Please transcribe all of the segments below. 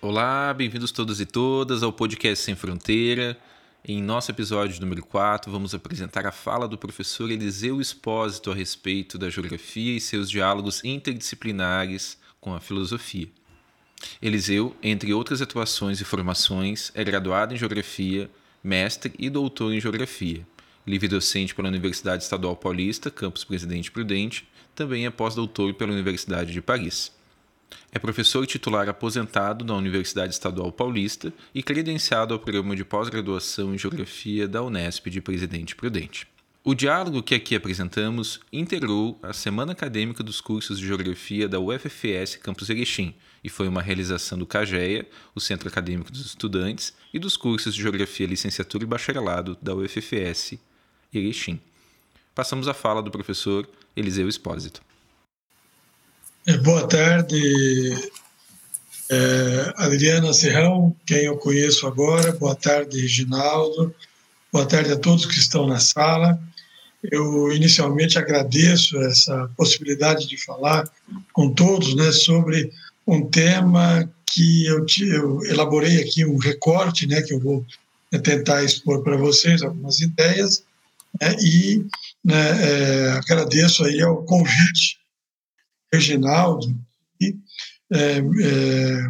Olá, bem-vindos todos e todas ao podcast Sem Fronteira. Em nosso episódio número 4, vamos apresentar a fala do professor Eliseu Espósito a respeito da geografia e seus diálogos interdisciplinares com a filosofia. Eliseu, entre outras atuações e formações, é graduado em Geografia, mestre e doutor em Geografia, livre docente pela Universidade Estadual Paulista, campus Presidente Prudente, também é pós-doutor pela Universidade de Paris. É professor titular aposentado da Universidade Estadual Paulista e credenciado ao programa de pós-graduação em Geografia da Unesp de Presidente Prudente. O diálogo que aqui apresentamos integrou a Semana Acadêmica dos Cursos de Geografia da UFFS Campus Erechim e foi uma realização do CAGEA, o Centro Acadêmico dos Estudantes, e dos cursos de Geografia Licenciatura e Bacharelado da UFFS Erechim. Passamos a fala do professor Eliseu Espósito. É, boa tarde, é, Adriana Serrão, quem eu conheço agora. Boa tarde, Reginaldo. Boa tarde a todos que estão na sala. Eu inicialmente agradeço essa possibilidade de falar com todos né, sobre um tema que eu, eu elaborei aqui um recorte, né, que eu vou tentar expor para vocês algumas ideias, né, e né, é, agradeço aí ao convite Reginaldo, e é, é,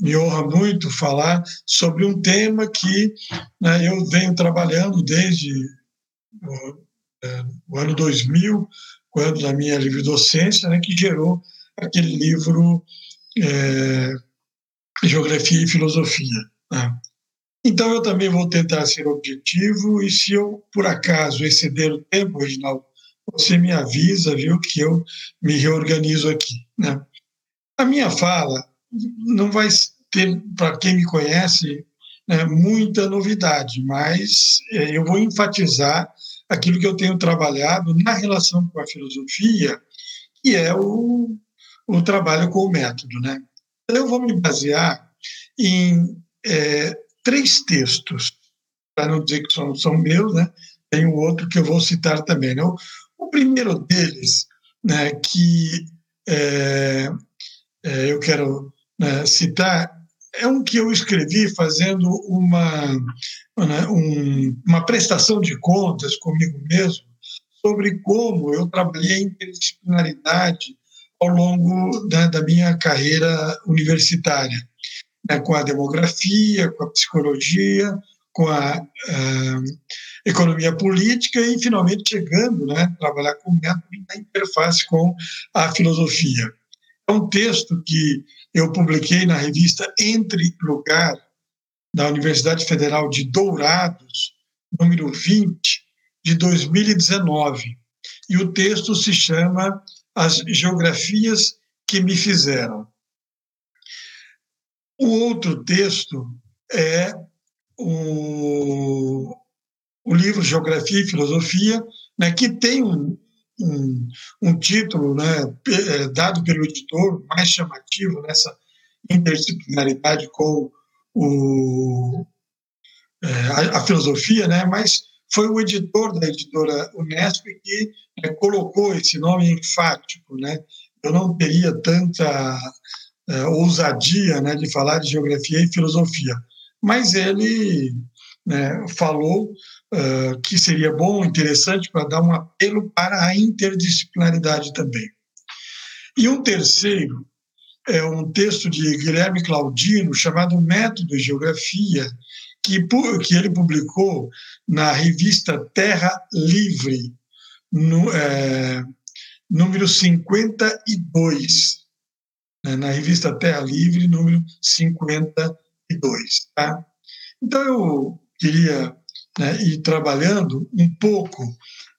me honra muito falar sobre um tema que né, eu venho trabalhando desde o, é, o, ano 2000, quando da minha livre docência, né, que gerou aquele livro é, Geografia e Filosofia. Né? Então, eu também vou tentar ser objetivo, e se eu, por acaso, exceder o tempo, Reginaldo, você me avisa, viu, que eu me reorganizo aqui. Né? A minha fala não vai ter, para quem me conhece, né, muita novidade, mas é, eu vou enfatizar aquilo que eu tenho trabalhado na relação com a filosofia, que é o, o trabalho com o método. Né? Então, eu vou me basear em é, três textos, para não dizer que são, são meus, né? tem um outro que eu vou citar também. Né? O primeiro deles, né, que é, é, eu quero né, citar, é um que eu escrevi fazendo uma, né, um, uma prestação de contas comigo mesmo sobre como eu trabalhei em interdisciplinaridade ao longo né, da minha carreira universitária, né, com a demografia, com a psicologia, com a, economia política e, finalmente, chegando né, a trabalhar com método na interface com a filosofia. É um texto que eu publiquei na revista Entre Lugar, da Universidade Federal de Dourados, número 20, de 2019. E o texto se chama As Geografias que Me Fizeram. O outro texto é o o livro Geografia e Filosofia, né, que tem um, um, um título né, é, dado pelo editor mais chamativo nessa interdisciplinaridade com o, é, a, a, filosofia, né, mas foi o editor da editora Unesp que né, colocou esse nome enfático. Né? Eu não teria tanta é, ousadia né, de falar de geografia e filosofia, mas ele né, falou uh, que seria bom, interessante, para dar um apelo para a interdisciplinaridade também. E um terceiro é um texto de Guilherme Claudino chamado Método de Geografia, que, que ele publicou na revista Terra Livre, no, é, número 52, né, na revista Terra Livre, número 52. Tá? Então, eu queria né, ir trabalhando um pouco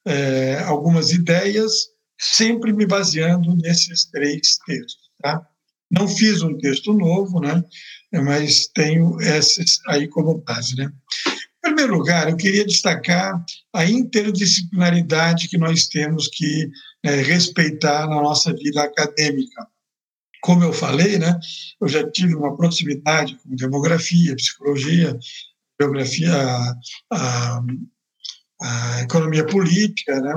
é, algumas ideias, sempre me baseando nesses três textos. Tá? Não fiz um texto novo, né, mas tenho esses aí como base. Né? Em primeiro lugar, eu queria destacar a interdisciplinaridade que nós temos que né, respeitar na nossa vida acadêmica. como eu falei, né, eu já tive uma proximidade com demografia, psicologia, geografia, a, a, a economia política, né,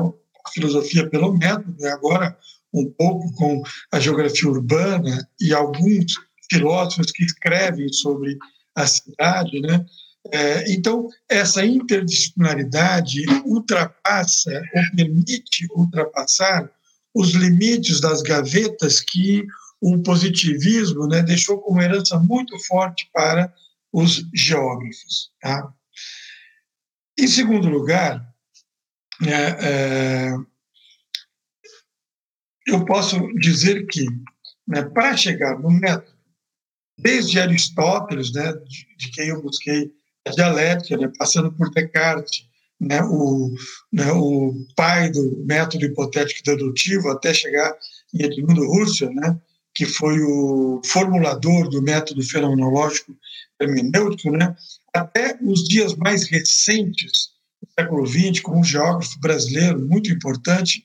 filosofia pelo método, e agora um pouco com a geografia urbana e alguns filósofos que escrevem sobre a cidade, né? É, então, essa interdisciplinaridade ultrapassa ou permite ultrapassar os limites das gavetas que o positivismo né, deixou como herança muito forte para os geógrafos. Tá? Em segundo lugar, é, é, eu posso dizer que, né, para chegar no método, desde Aristóteles, né, de, de quem eu busquei a dialética, né, passando por Descartes, né, o, né, o pai do método hipotético dedutivo, até chegar em Edmundo Husserl, né, que foi o formulador do método fenomenológico hermenêutico, né, até os dias mais recentes do século XX, com um geógrafo brasileiro muito importante,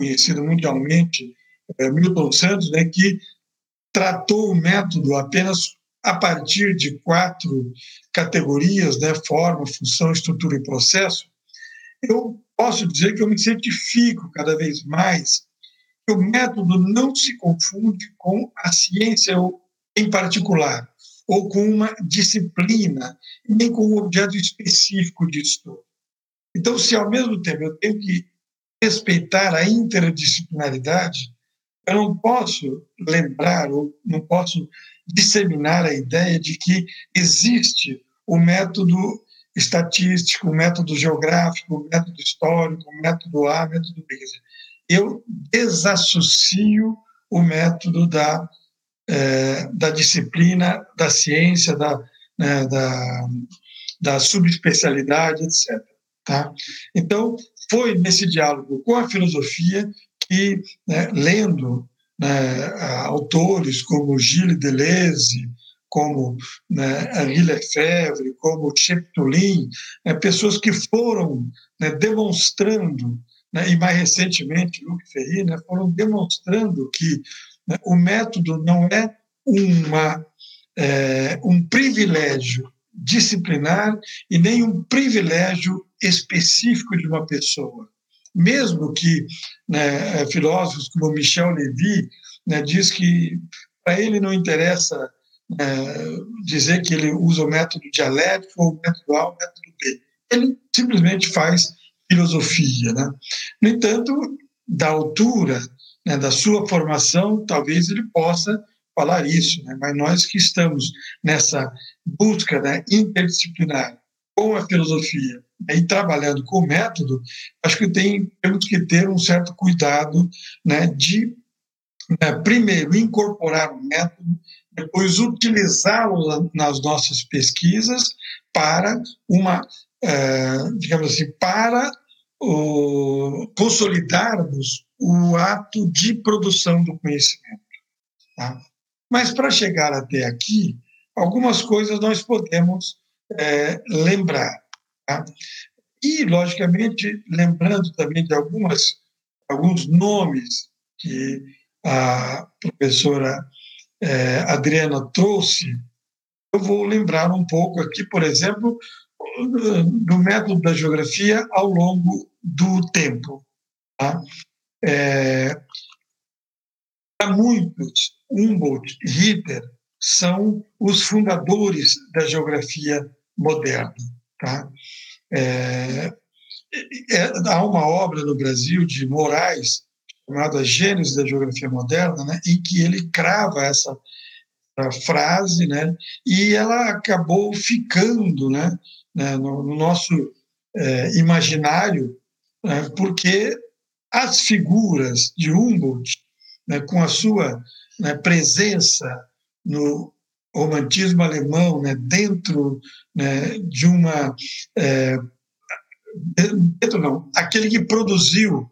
conhecido mundialmente, é, Milton Santos, né, que tratou o método apenas a partir de quatro categorias, né, forma, função, estrutura e processo, eu posso dizer que eu me certifico cada vez mais que o método não se confunde com a ciência em particular, ou com uma disciplina, nem com um objeto específico de estudo. Então, se ao mesmo tempo eu tenho que respeitar a interdisciplinaridade, eu não posso lembrar ou não posso disseminar a ideia de que existe o método estatístico, o método geográfico, o método histórico, o método A, o método B. Eu desassocio o método da, é, da disciplina, da ciência, da, né, da, da subespecialidade, etc. Tá? Então, foi nesse diálogo com a filosofia que, né, lendo né, autores como Gilles Deleuze, como né, Henri Lefebvre, como Cheptulin, né, pessoas que foram né, demonstrando, né, e mais recentemente Luc Ferry, né, foram demonstrando que né, o método não é, uma, é, um privilégio disciplinar e nem um privilégio específico de uma pessoa. Mesmo que né, filósofos como Michel Levy né, diz que para ele não interessa é, dizer que ele usa o método dialético ou o método A ou o método B. Ele simplesmente faz filosofia. Né? No entanto, da altura né, da sua formação, talvez ele possa falar isso, né? mas nós que estamos nessa busca né, interdisciplinar com a filosofia e trabalhando com o método, acho que tem, temos que ter um certo cuidado né, de, né, primeiro, incorporar o método depois utilizá-lo nas nossas pesquisas para uma, é, digamos assim, para consolidarmos o ato de produção do conhecimento. Tá? Mas para chegar até aqui, algumas coisas nós podemos é, lembrar. Tá? E, logicamente, lembrando também de algumas, alguns nomes que a professora é, Adriana trouxe, eu vou lembrar um pouco aqui, por exemplo, do método da geografia ao longo do tempo. Tá? É, para muitos, Humboldt e Ritter são os fundadores da geografia moderna. Tá? É, é, há uma obra no Brasil de Moraes chamada Gênesis da Geografia Moderna, né, em que ele crava essa, essa frase, né, e ela acabou ficando né, né no, no, nosso é, imaginário, né, porque as figuras de Humboldt, né, com a sua né, presença no romantismo alemão, né, dentro né, de uma. É, dentro não, aquele que produziu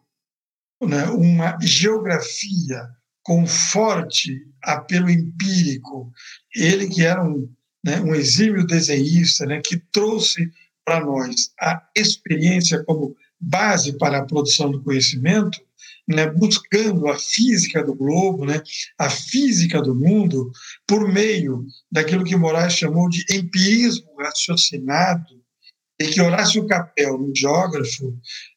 né, uma geografia com forte apelo empírico. Ele que era um, né, um exímio desenhista, né, que trouxe para nós a experiência como base para a produção do conhecimento, né, buscando a física do globo, né, a física do mundo, por meio daquilo que Moraes chamou de empirismo raciocinado, e que Horácio Capel, um geógrafo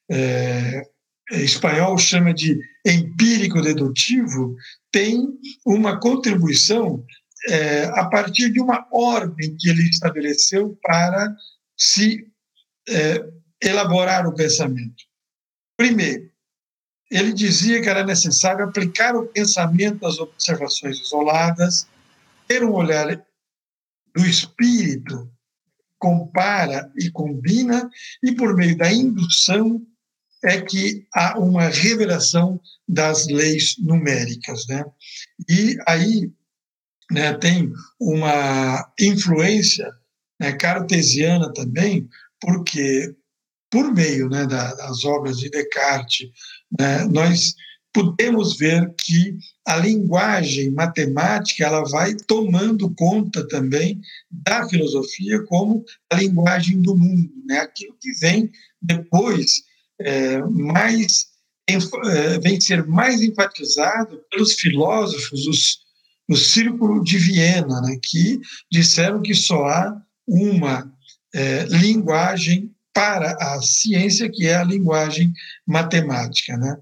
é, espanhol, chama de empírico-dedutivo, tem uma contribuição é, a partir de uma ordem que ele estabeleceu para se é, elaborar o pensamento. Primeiro, ele dizia que era necessário aplicar o pensamento às observações isoladas, ter um olhar do espírito, compara e combina, e por meio da indução é que há uma revelação das leis numéricas. Né? E aí né, tem uma influência né, cartesiana também, porque por meio né, das obras de Descartes, né, nós podemos ver que a linguagem matemática ela vai tomando conta também da filosofia como a linguagem do mundo, né? aquilo que vem depois é, mais é, vem ser mais enfatizado pelos filósofos os, no Círculo de Viena, né? que disseram que só há uma é, linguagem para a ciência, que é a linguagem matemática. Né?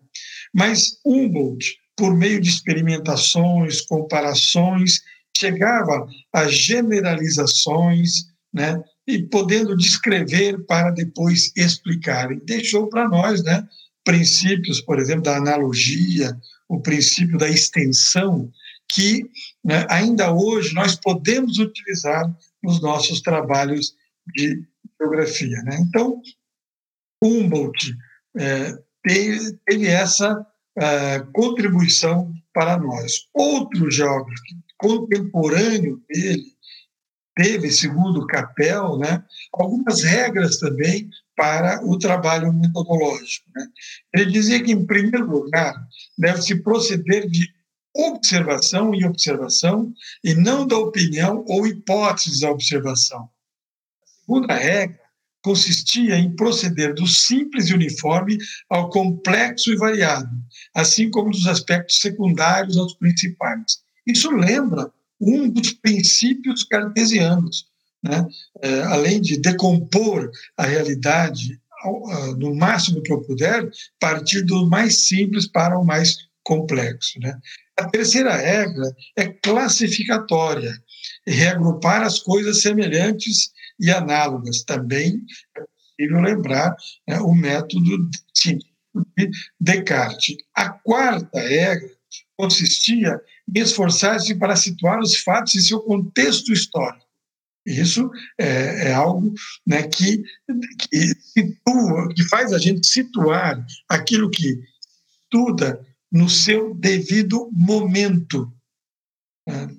Mas Humboldt, por meio de experimentações, comparações, chegava a generalizações, né? e podendo descrever para depois explicar. E deixou para nós né, princípios, por exemplo, da analogia, o princípio da extensão, que né, ainda hoje nós podemos utilizar nos nossos trabalhos de geografia. Né? Então, Humboldt é, teve, teve, essa é, contribuição para nós. Outro geógrafo contemporâneo dele teve, segundo Capel, né, algumas regras também para o trabalho metodológico. Né? Ele dizia que, em primeiro lugar, deve-se proceder de observação e observação, e não da opinião ou hipótese da observação segunda regra consistia em proceder do simples e uniforme ao complexo e variado, assim como dos aspectos secundários aos principais. Isso lembra um dos princípios cartesianos, né? É, além de decompor a realidade no máximo que eu puder, partir do mais simples para o mais complexo. Né? A terceira regra é classificatória, reagrupar as coisas semelhantes e análogas. Também é possível lembrar né, o método científico de Descartes. A quarta regra consistia em esforçar-se para situar os fatos em seu contexto histórico. Isso é, é algo né, que, que, situa, que faz a gente situar aquilo que estuda no seu devido momento. Né.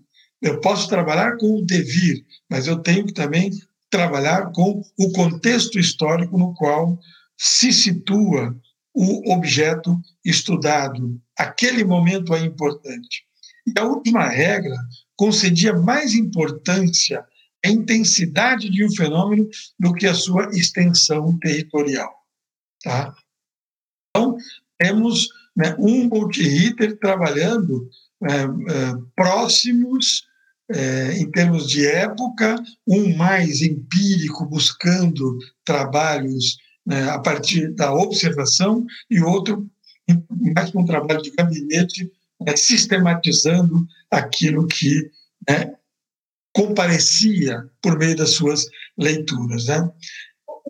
Eu posso trabalhar com o devir, mas eu tenho que também trabalhar com o contexto histórico no qual se situa o objeto estudado. Aquele momento é importante. E a última regra concedia mais importância à intensidade de um fenômeno do que a sua extensão territorial. Tá? Então, temos né, Humboldt Ritter trabalhando é, é, próximos é, em termos de época, um mais empírico, buscando trabalhos né, a partir da observação, e outro mais com um trabalho de gabinete, né, sistematizando aquilo que né, comparecia por meio das suas leituras. Né.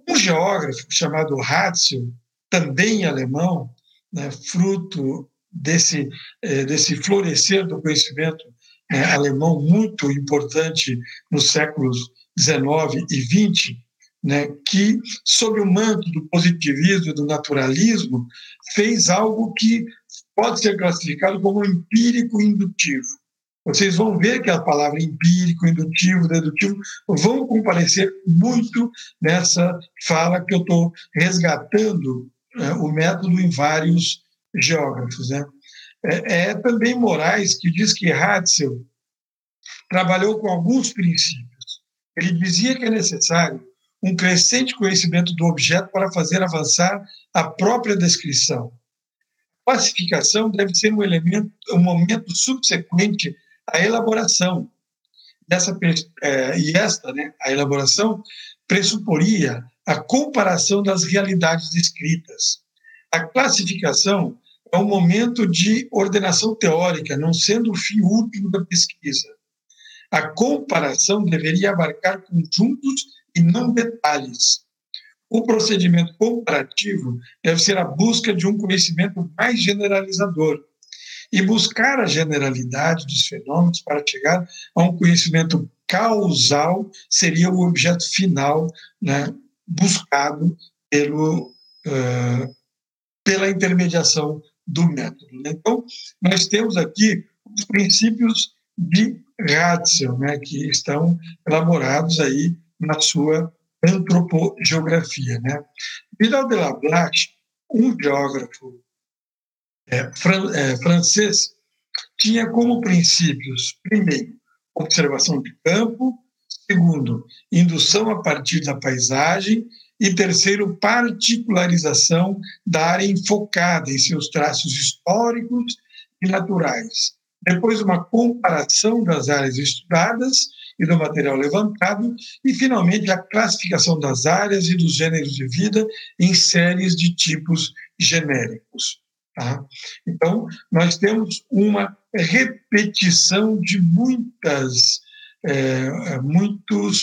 Um geógrafo chamado Ratzel, também alemão, né, fruto desse, é, desse florescer do conhecimento é, alemão muito importante nos séculos XIX e XX, né, que, sob o manto do positivismo e do naturalismo, fez algo que pode ser classificado como empírico indutivo. Vocês vão ver que a palavra empírico, indutivo, dedutivo vão comparecer muito nessa fala que eu estou resgatando né, o método em vários geógrafos. Né? É, é também Moraes que diz que Ratzel trabalhou com alguns princípios. Ele dizia que é necessário um crescente conhecimento do objeto para fazer avançar a própria descrição. classificação deve ser um elemento, um momento subsequente à elaboração dessa é, e esta, né, a elaboração pressuporia a comparação das realidades descritas. A classificação é um momento de ordenação teórica, não sendo o fim último da pesquisa. A comparação deveria abarcar conjuntos e não detalhes. O procedimento comparativo deve ser a busca de um conhecimento mais generalizador e buscar a generalidade dos fenômenos para chegar a um conhecimento causal seria o objeto final né, buscado pelo, uh, pela intermediação do método. Né? Então, nós temos aqui os princípios de Ratzel, né, que estão elaborados aí na sua antropogeografia. Né? Vidal de Lablache, um geógrafo é, fran é, francês, tinha como princípios, primeiro, observação de campo, segundo, indução a partir da paisagem, e terceiro, particularização da área enfocada em seus traços históricos e naturais. Depois, uma comparação das áreas estudadas e do material levantado, e, finalmente, a classificação das áreas e dos gêneros de vida em séries de tipos genéricos. Tá? Então, nós temos uma repetição de muitas, é, muitos,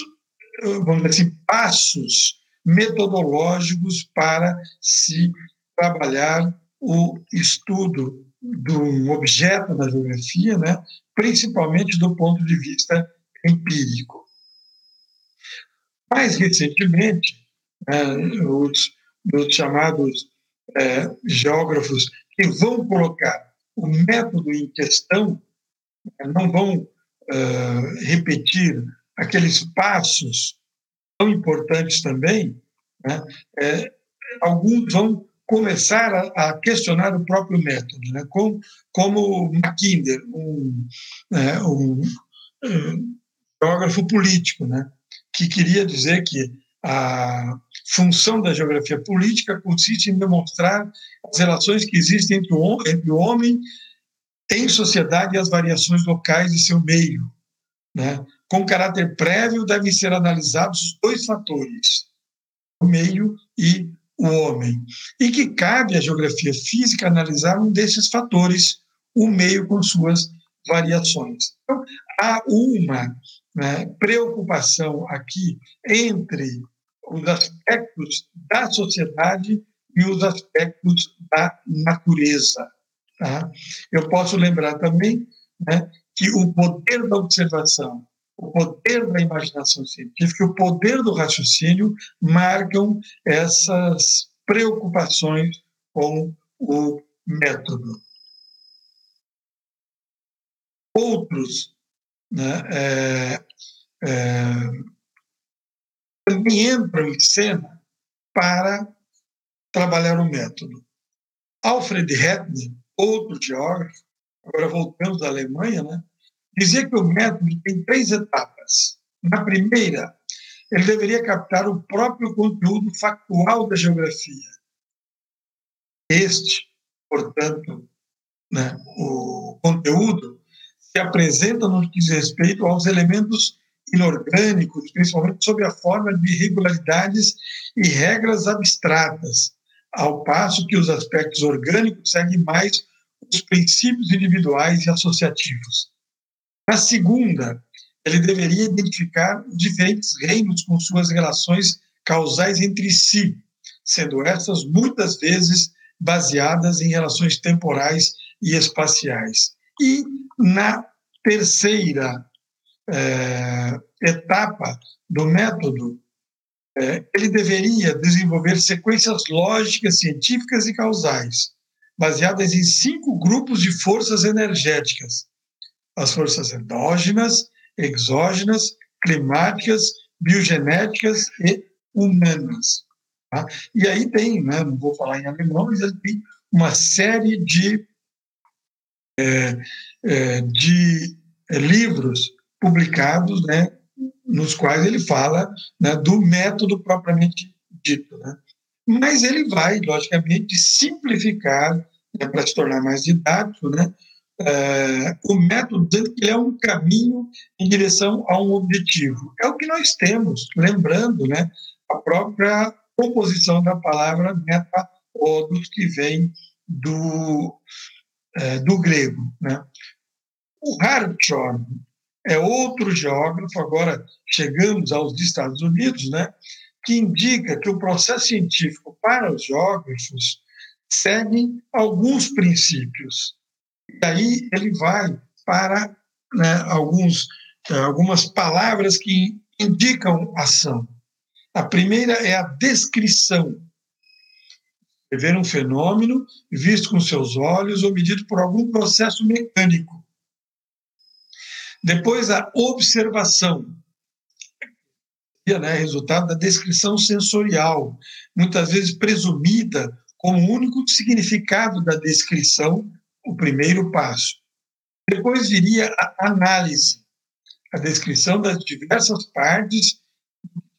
vamos dizer assim, passos metodológicos para se trabalhar o estudo de um objeto na geografia, né, principalmente do ponto de vista empírico. Mais recentemente, né, os, os, chamados é, geógrafos que vão colocar o método em questão, né, não vão uh, repetir aqueles passos tão importantes também, né, é, alguns vão começar a, a, questionar o próprio método, né, como, como Mackinder, um, né, um, um geógrafo político, né, que queria dizer que a função da geografia política consiste em demonstrar as relações que existem entre o, entre o homem em sociedade e as variações locais de seu meio. Né? Com caráter prévio, devem ser analisados os dois fatores, o meio e o homem. E que cabe à geografia física analisar um desses fatores, o meio com suas variações. Então, há uma né, preocupação aqui entre os aspectos da sociedade e os aspectos da natureza. Tá? Eu posso lembrar também né, que o poder da observação, o poder da imaginação científica e o poder do raciocínio marcam essas preocupações com o método. Outros né, é, é, também entram em cena para trabalhar o método. Alfred Hettner, outro geógrafo, agora voltamos da Alemanha, né, dizia que o método tem três etapas. Na primeira, ele deveria captar o próprio conteúdo factual da geografia. Este, portanto, né, o conteúdo se apresenta no que diz respeito aos elementos inorgânicos, principalmente sob a forma de irregularidades e regras abstratas, ao passo que os aspectos orgânicos seguem mais os princípios individuais e associativos. Na segunda, ele deveria identificar diferentes reinos com suas relações causais entre si, sendo estas muitas vezes baseadas em relações temporais e espaciais. E na terceira é, etapa do método, é, ele deveria desenvolver sequências lógicas, científicas e causais, baseadas em cinco grupos de forças energéticas: as forças endógenas, exógenas, climáticas, biogenéticas e humanas. Tá? E aí tem, né, não vou falar em alemão, mas tem uma série de, é, é, de livros publicados, né, nos quais ele fala né, do método propriamente dito. Né? Mas ele vai, logicamente, simplificar né, para se tornar mais didático, né, o método dizendo que ele é um caminho em direção a um objetivo. É o que nós temos, lembrando né, a própria composição da palavra metaodos, que vem do, é, do grego. Né? O Hartshorn é outro geógrafo, agora chegamos aos Estados Unidos, né, que indica que o processo científico para os geógrafos segue alguns princípios. E aí ele vai para né, alguns, algumas palavras que indicam ação. A primeira é a descrição. Ver um fenômeno visto com seus olhos ou medido por algum processo mecânico. Depois, a observação, né, resultado da descrição sensorial, muitas vezes presumida como único significado da descrição, o primeiro passo. Depois viria a análise, a descrição das diversas partes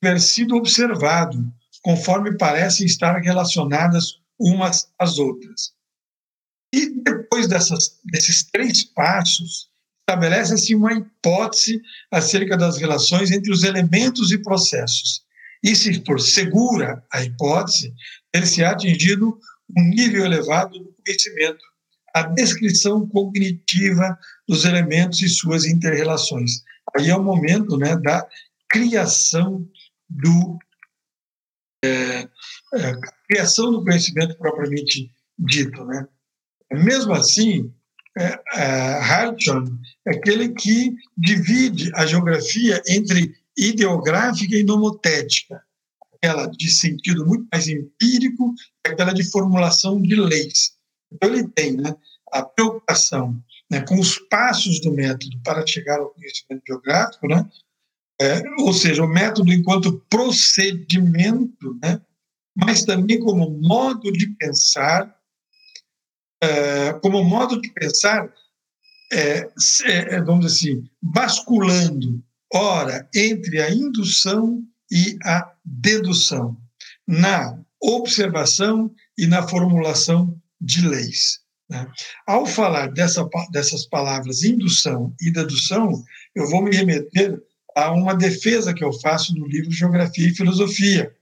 ter sido observado, conforme parecem estar relacionadas umas às outras. E depois dessas, desses três passos, estabelece-se uma hipótese acerca das relações entre os elementos e processos. E se for segura a hipótese, ele se ha atingido um nível elevado do conhecimento, a descrição cognitiva dos elementos e suas interrelações. Aí é o momento né, da criação do é, é, criação do conhecimento propriamente dito, né? Mesmo assim, é, é, é aquele que divide a geografia entre ideográfica e nomotética, aquela de sentido muito mais empírico aquela de formulação de leis. Então, ele tem né, a preocupação né, com os passos do método para chegar ao conhecimento geográfico, né, é, ou seja, o método enquanto procedimento, né, mas também como modo de pensar é, como modo de pensar, é, é, vamos dizer assim, basculando, ora, entre a indução e a dedução, na observação e na formulação de leis. Né? Ao falar dessa, dessas palavras indução e dedução, eu vou me remeter a uma defesa que eu faço no livro Geografia e Filosofia,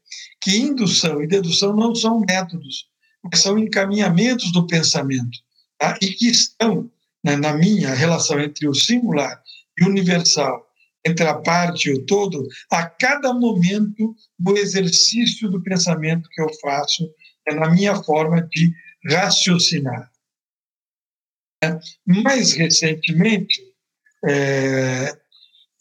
que indução e dedução não são métodos, que são encaminhamentos do pensamento, tá? e que estão né, na minha relação entre o singular e o universal, entre a parte e o todo, a cada momento do exercício do pensamento que eu faço, né, na minha forma de raciocinar. Mais recentemente, é,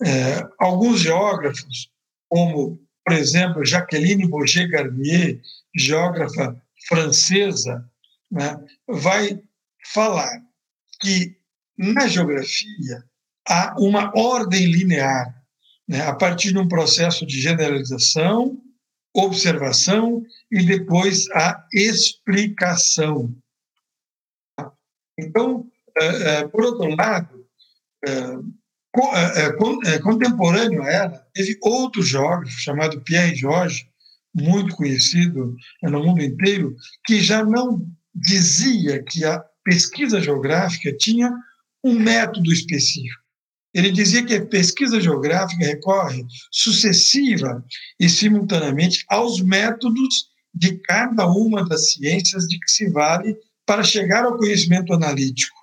é, alguns geógrafos, como, por exemplo, Jacqueline Bourget Garnier, geógrafa francesa, né, vai falar que na geografia há uma ordem linear, né, a partir de um processo de generalização, observação e depois a explicação. Então, é, é, por outro lado, é, contemporâneo a ela, teve outro geógrafo chamado Pierre Georges, muito conhecido no mundo inteiro, que já não dizia que a pesquisa geográfica tinha um método específico. Ele dizia que a pesquisa geográfica recorre sucessiva e simultaneamente aos métodos de cada uma das ciências de que se vale para chegar ao conhecimento analítico.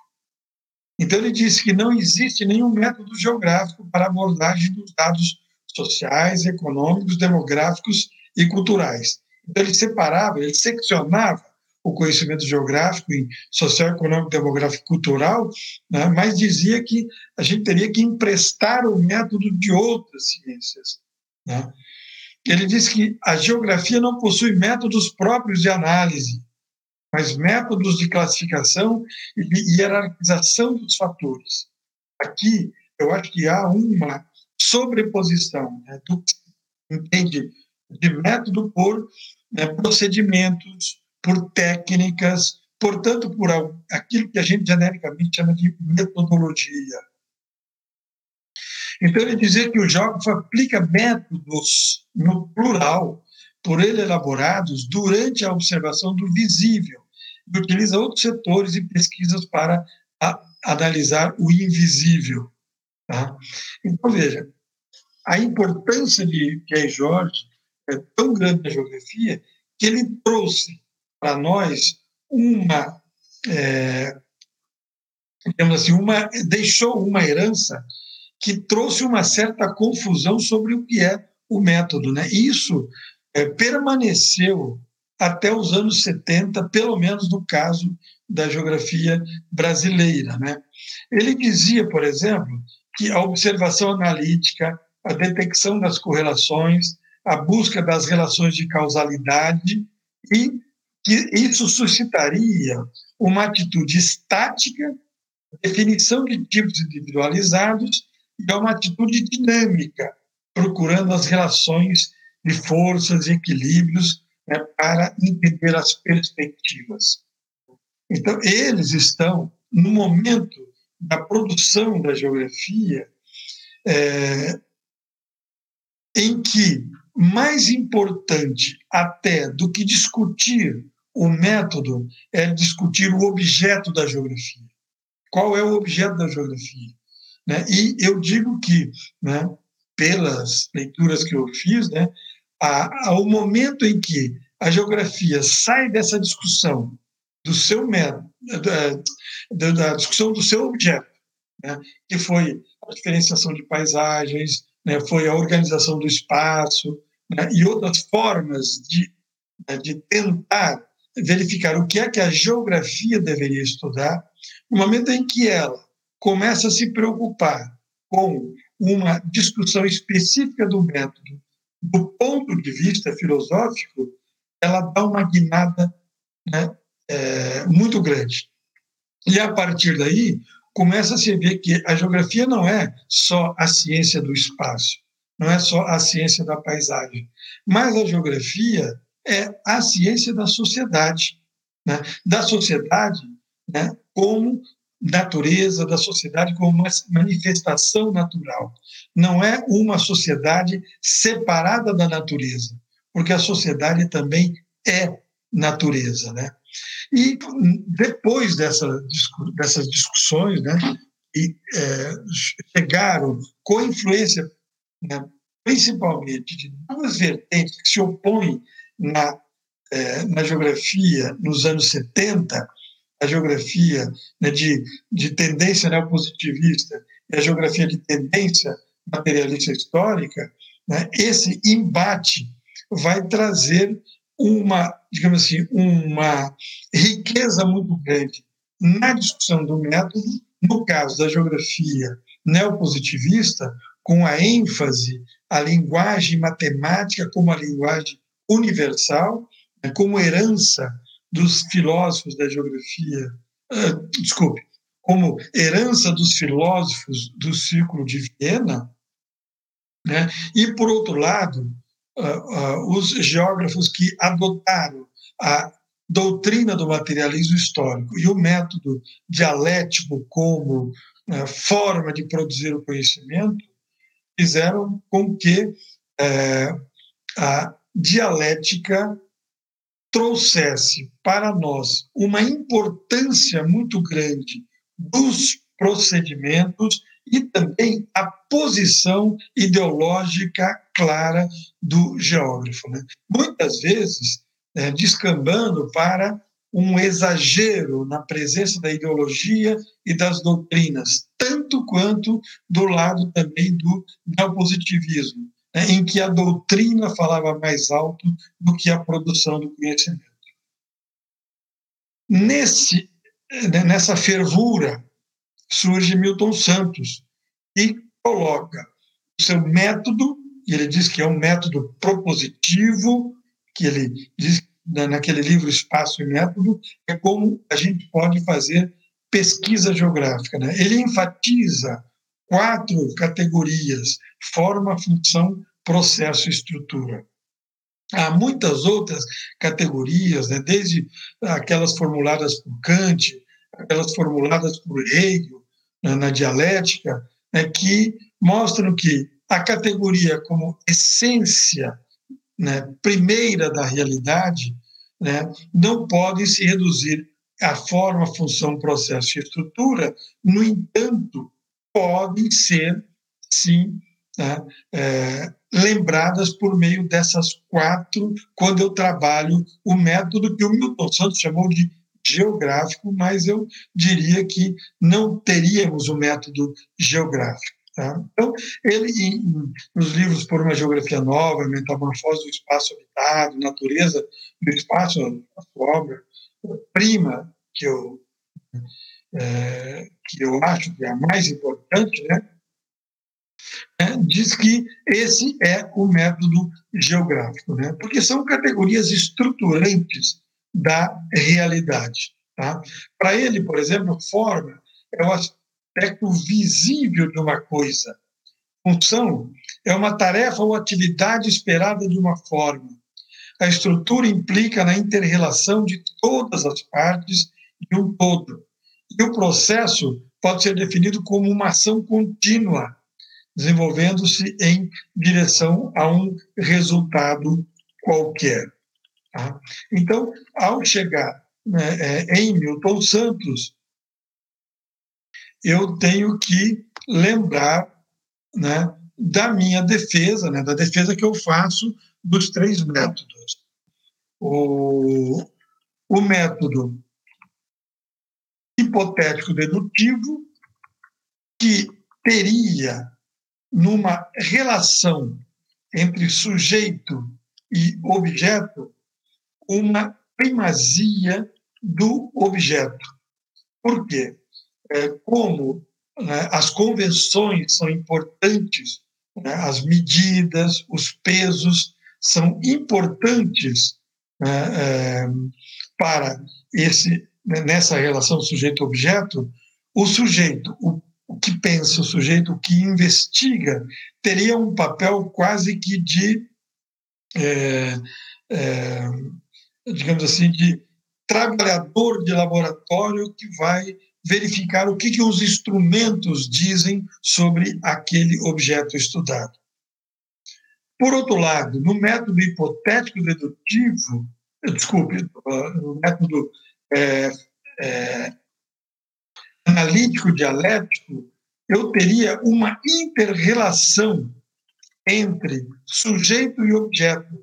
Então, ele disse que não existe nenhum método geográfico para abordagem dos dados sociais, econômicos, demográficos e culturais. Então, ele separava, ele seccionava o conhecimento geográfico em social, econômico, demográfico e cultural, né, mas dizia que a gente teria que emprestar o método de outras ciências. Né. Ele disse que a geografia não possui métodos próprios de análise, mas métodos de classificação e de hierarquização dos fatores. Aqui, eu acho que há uma sobreposição né, do que entende de método por né, procedimentos, por técnicas, portanto, por aquilo que a gente genericamente chama de metodologia. Então, ele dizia que o geógrafo aplica métodos no plural, por ele elaborados durante a observação do visível, e utiliza outros setores e pesquisas para analisar o invisível. Tá? Então, veja, a importância de Jorge é tão grande na geografia que ele trouxe para nós uma, é, digamos assim, uma, deixou uma herança que trouxe uma certa confusão sobre o que é o método. Né? Isso é, permaneceu até os anos 70, pelo menos no caso da geografia brasileira. Né? Ele dizia, por exemplo, que a observação analítica, a detecção das correlações, a busca das relações de causalidade e que isso suscitaria uma atitude estática, definição de tipos individualizados e uma atitude dinâmica, procurando as relações de forças e equilíbrios né, para entender as perspectivas. Então, eles estão no momento da produção da geografia é, em que mais importante até do que discutir o método é discutir o objeto da geografia. Qual é o objeto da geografia? Né? E eu digo que, né, pelas leituras que eu fiz, né, a, ao momento em que a geografia sai dessa discussão do seu método, da, da discussão do seu objeto, né, que foi a diferenciação de paisagens, né, foi a organização do espaço né, e outras formas de, né, de tentar verificar o que é que a geografia deveria estudar, no momento em que ela começa a se preocupar com uma discussão específica do método, do ponto de vista filosófico, ela dá uma guinada né, é, muito grande. E a partir daí, começa a se ver que a geografia não é só a ciência do espaço, não é só a ciência da paisagem, mas a geografia é a ciência da sociedade, né? da sociedade né? como natureza, da sociedade como uma manifestação natural. Não é uma sociedade separada da natureza, porque a sociedade também é natureza, né? E depois dessa, dessas discussões, né, e, é, chegaram com influência, né, principalmente de duas vertentes que se opõem na, é, na geografia nos anos 70, a geografia né, de, de tendência neopositivista e a geografia de tendência materialista histórica, né, esse embate vai trazer uma, digamos assim, uma riqueza muito grande na discussão do método, no caso da geografia neopositivista, com a ênfase a linguagem matemática como a linguagem universal, né, como herança dos filósofos da geografia, uh, desculpe, como herança dos filósofos do Círculo de Viena, né? e, por outro lado, uh, uh, os geógrafos que adotaram a doutrina do materialismo histórico e o método dialético como uh, forma de produzir o conhecimento fizeram com que eh, a dialética trouxesse para nós uma importância muito grande dos procedimentos e também a posição ideológica clara do geógrafo. Né? Muitas vezes, é, descambando para um exagero na presença da ideologia e das doutrinas, tanto quanto do lado também do neopositivismo, em que a doutrina falava mais alto do que a produção do conhecimento. Nesse, né, nessa fervura surge Milton Santos e coloca o seu método, ele diz que é um método propositivo, que ele diz naquele livro Espaço e Método, é como a gente pode fazer pesquisa geográfica. Né? Ele enfatiza quatro categorias: forma, função, processo e estrutura. Há muitas outras categorias, né? desde aquelas formuladas por Kant, aquelas formuladas por Hegel, né, na dialética, né, que mostram que a categoria como essência né, primeira da realidade né, não pode se reduzir a forma, função, processo e estrutura, no entanto, podem ser, sim, né, é, lembradas por meio dessas quatro, quando eu trabalho o método que o Milton Santos chamou de geográfico, mas eu diria que não teríamos o método geográfico. Tá? Então, ele, em, nos livros Por uma Geografia Nova, Metamorfose do Espaço Habitado, Natureza do Espaço, a sua obra prima, que eu, é, que eu acho que é a mais importante, né? É, diz que esse é o método geográfico, né? porque são categorias estruturantes da realidade. Tá? Para ele, por exemplo, forma é o aspecto visível de uma coisa. Função é uma tarefa ou atividade esperada de uma forma. A estrutura implica na interrelação de todas as partes de um todo. E o processo pode ser definido como uma ação contínua, desenvolvendo-se em direção a um resultado qualquer. Tá? Então, ao chegar né, é, em Milton Santos, eu tenho que lembrar né, da minha defesa, né, da defesa que eu faço dos três métodos. O, o método hipotético dedutivo, que teria numa relação entre sujeito e objeto uma primazia do objeto. Por quê? É, como né, as convenções são importantes, né, as medidas, os pesos são importantes né, é, para esse nessa relação sujeito-objeto, o sujeito, o, o, que pensa, o sujeito, o que investiga, teria um papel quase que de é, é, digamos assim, de trabalhador de laboratório que vai verificar o que, que os instrumentos dizem sobre aquele objeto estudado. Por outro lado, no método hipotético dedutivo, desculpe, no método é, é, analítico dialético, eu teria uma interrelação entre sujeito e objeto,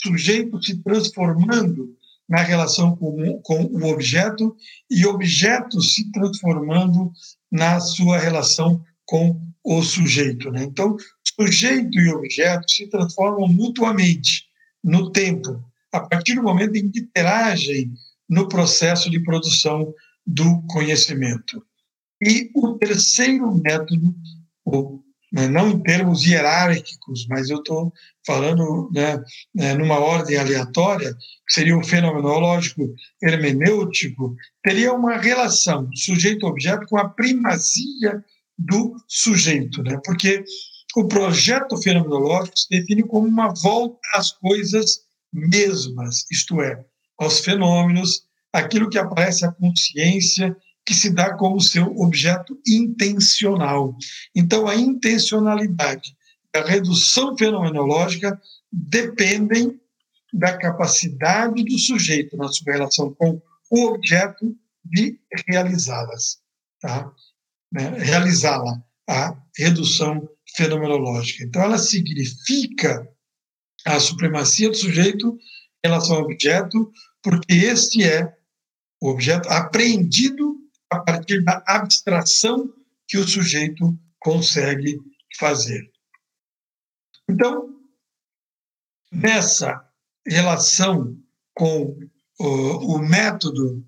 sujeito se transformando na relação com, com o objeto e objeto se transformando na sua relação com o sujeito. Né? Então, sujeito e objeto se transformam mutuamente no tempo, a partir do momento em que interagem no processo de produção do conhecimento. E o terceiro método, né, não em termos hierárquicos, mas eu estou falando né, né, numa ordem aleatória, que seria o fenomenológico hermenêutico, teria uma relação sujeito-objeto com a primazia do sujeito, né? porque o projeto fenomenológico se define como uma volta às coisas mesmas, isto é, aos fenômenos, aquilo que aparece à consciência que se dá como seu objeto intencional. Então, a intencionalidade e a redução fenomenológica dependem da capacidade do sujeito na sua relação com o objeto de realizá-las, tá? Né? realizá-la, a redução fenomenológica. Então, ela significa a supremacia do sujeito em relação ao objeto, porque este é o objeto apreendido a partir da abstração que o sujeito consegue fazer. Então, nessa relação com o, o método,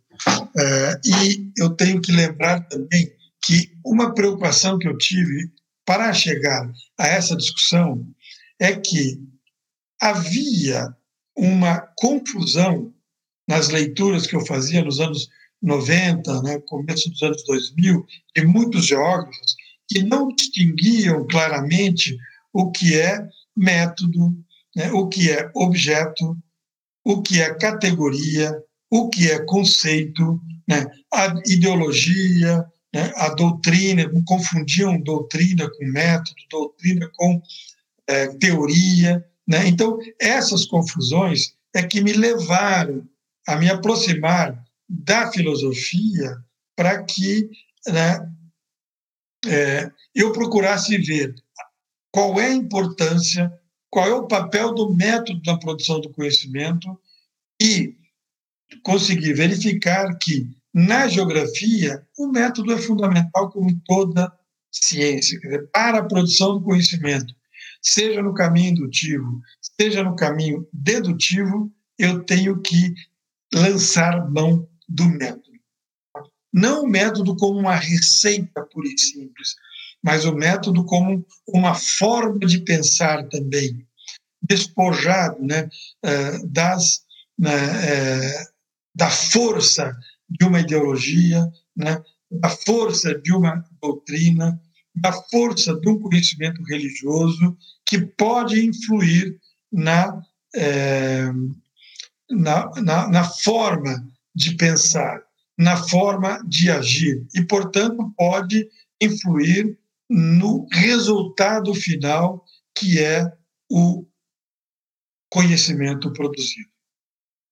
é, e eu tenho que lembrar também que uma preocupação que eu tive para chegar a essa discussão é que havia uma confusão nas leituras que eu fazia nos anos 90, né, começo dos anos 2000, de muitos geógrafos que não distinguiam claramente o que é método, né, o que é objeto, o que é categoria, o que é conceito, né, a ideologia, né, a doutrina, confundiam doutrina com método, doutrina com é, teoria. Né? Então, essas confusões é que me levaram a me aproximar da filosofia para que né, é, eu procurasse ver qual é a importância, qual é o papel do método na produção do conhecimento e conseguir verificar que, na geografia, o método é fundamental como toda ciência, dizer, para a produção do conhecimento, seja no caminho indutivo, seja no caminho dedutivo, eu tenho que lançar mão do método. Não o método como uma receita pura e simples, mas o método como uma forma de pensar também, despojado né, eh, das, né, eh, da força de uma ideologia, né, da força de uma doutrina, da força de um conhecimento religioso que pode influir na, é, na, na, na, forma de pensar, na forma de agir, e, portanto, pode influir no resultado final, que é o conhecimento produzido.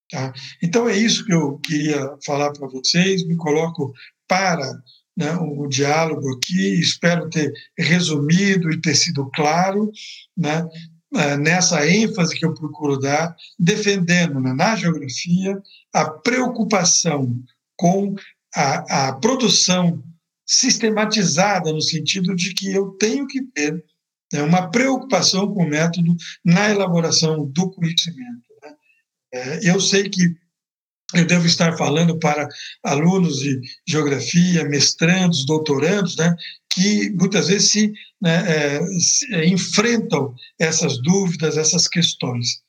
Tá? Então, é isso que eu queria falar para vocês. Me coloco para né, o diálogo aqui, espero ter resumido e ter sido claro né, nessa ênfase que eu procuro dar, defendendo né, na geografia a preocupação com a, a produção sistematizada, no sentido de que eu tenho que ter né, uma preocupação com o método na elaboração do conhecimento. Né? É, eu sei que eu devo estar falando para alunos de geografia, mestrandos, doutorandos, né, que muitas vezes se, né, é, se é, enfrentam essas dúvidas, essas questões.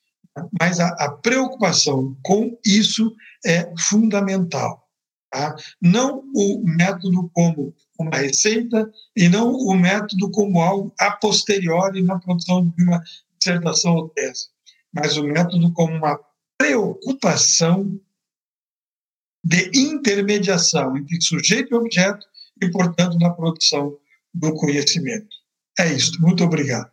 Mas a, a preocupação com isso é fundamental. Tá? Não o método como uma receita e não o método como algo a posteriori na produção de uma dissertação ou tese, mas o método como uma preocupação de intermediação entre sujeito e objeto e, portanto, na produção do conhecimento. É isso. Muito obrigado.